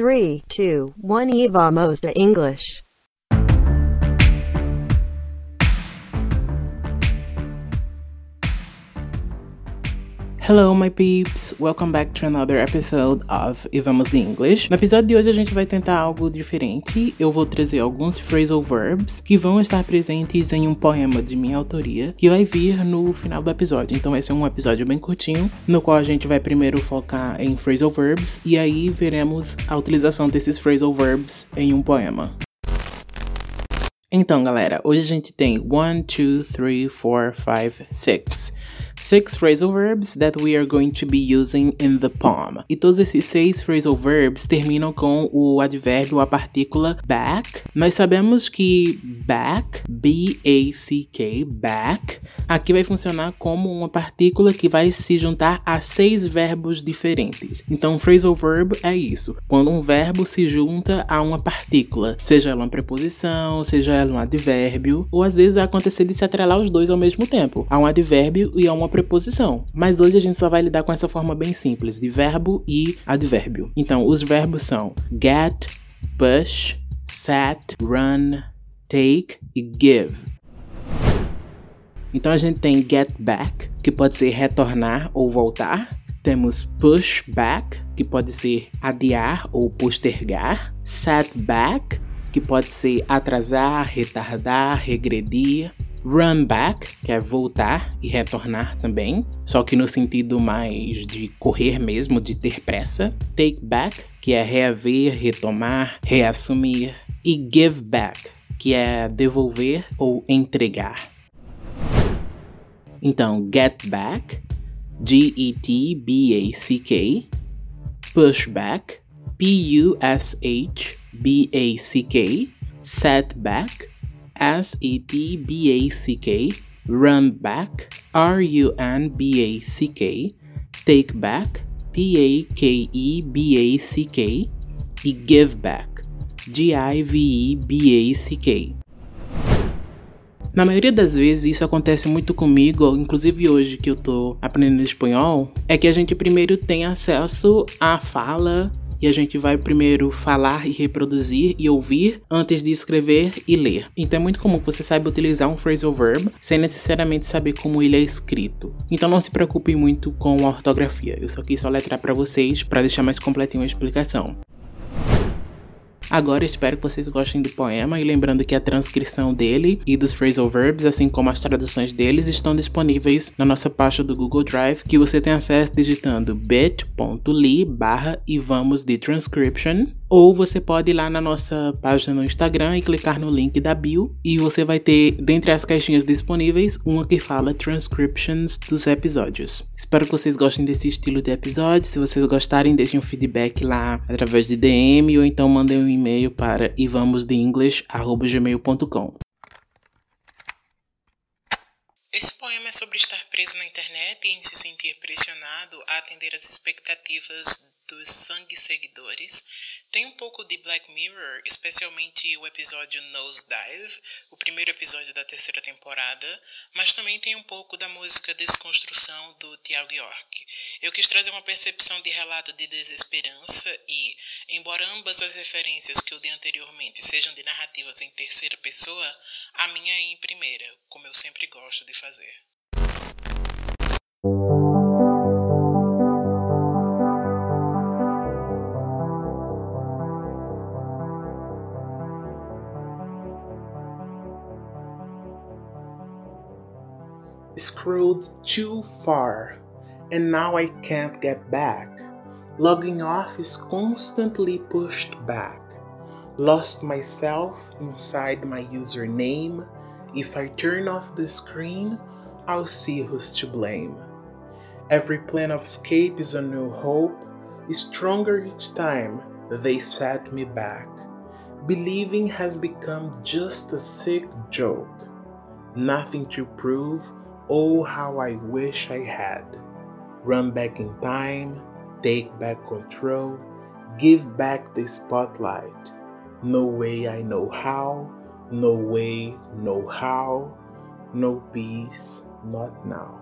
3, 2, 1 Eva Most English. Hello, my peeps! Welcome back to another episode of E Vamos de English. No episódio de hoje a gente vai tentar algo diferente. Eu vou trazer alguns phrasal verbs que vão estar presentes em um poema de minha autoria que vai vir no final do episódio. Então vai ser um episódio bem curtinho, no qual a gente vai primeiro focar em phrasal verbs e aí veremos a utilização desses phrasal verbs em um poema. Então, galera, hoje a gente tem 1, 2, 3, 4, 5, 6 six phrasal verbs that we are going to be using in the poem. E todos esses seis phrasal verbs terminam com o advérbio, a partícula back. Nós sabemos que back, B-A-C-K, back, aqui vai funcionar como uma partícula que vai se juntar a seis verbos diferentes. Então, phrasal verb é isso. Quando um verbo se junta a uma partícula, seja ela uma preposição, seja ela um advérbio, ou às vezes acontecer de se atrelar os dois ao mesmo tempo, a um advérbio e a uma preposição. Mas hoje a gente só vai lidar com essa forma bem simples de verbo e advérbio. Então, os verbos são get, push, set, run, take e give. Então a gente tem get back, que pode ser retornar ou voltar. Temos push back, que pode ser adiar ou postergar. Set back, que pode ser atrasar, retardar, regredir. Run back, que é voltar e retornar também, só que no sentido mais de correr mesmo, de ter pressa. Take back, que é reaver, retomar, reassumir. E give back, que é devolver ou entregar. Então, get back, G-E-T-B-A-C-K. Push back, P-U-S-H-B-A-C-K. Set back, S E T B A C K, run back, R U N B A C K, take back, T A K E give back, G I V E B A C K. Na maioria das vezes isso acontece muito comigo, inclusive hoje que eu tô aprendendo espanhol, é que a gente primeiro tem acesso à fala e a gente vai primeiro falar e reproduzir e ouvir antes de escrever e ler. Então é muito comum que você saiba utilizar um phrasal verb sem necessariamente saber como ele é escrito. Então não se preocupe muito com a ortografia. Eu só quis soletrar para vocês para deixar mais completinho a explicação. Agora espero que vocês gostem do poema e lembrando que a transcrição dele e dos phrasal verbs, assim como as traduções deles, estão disponíveis na nossa pasta do Google Drive, que você tem acesso digitando bit.ly barra e vamos de transcription ou você pode ir lá na nossa página no Instagram e clicar no link da bio e você vai ter, dentre as caixinhas disponíveis, uma que fala transcriptions dos episódios. Espero que vocês gostem desse estilo de episódio. Se vocês gostarem, deixem um feedback lá através de DM ou então mandem um e-mail para ivamosdeenglish.gmail.com Esse poema é sobre estar preso na internet e em se sentir pressionado a atender às expectativas dos sangue seguidores. Tem um pouco de Black Mirror, especialmente o episódio Nosedive, o primeiro episódio da terceira temporada, mas também tem um pouco da música Desconstrução do Tiago York. Eu quis trazer uma percepção de relato de desesperança e, embora ambas as referências que eu dei anteriormente sejam de narrativas em terceira pessoa, a minha é em primeira, como eu sempre gosto de fazer. Scrolled too far, and now I can't get back. Logging off is constantly pushed back. Lost myself inside my username. If I turn off the screen, I'll see who's to blame. Every plan of escape is a new hope, stronger each time they set me back. Believing has become just a sick joke. Nothing to prove, Oh, how I wish I had. Run back in time, take back control, give back the spotlight. No way I know how, no way, no how, no peace, not now.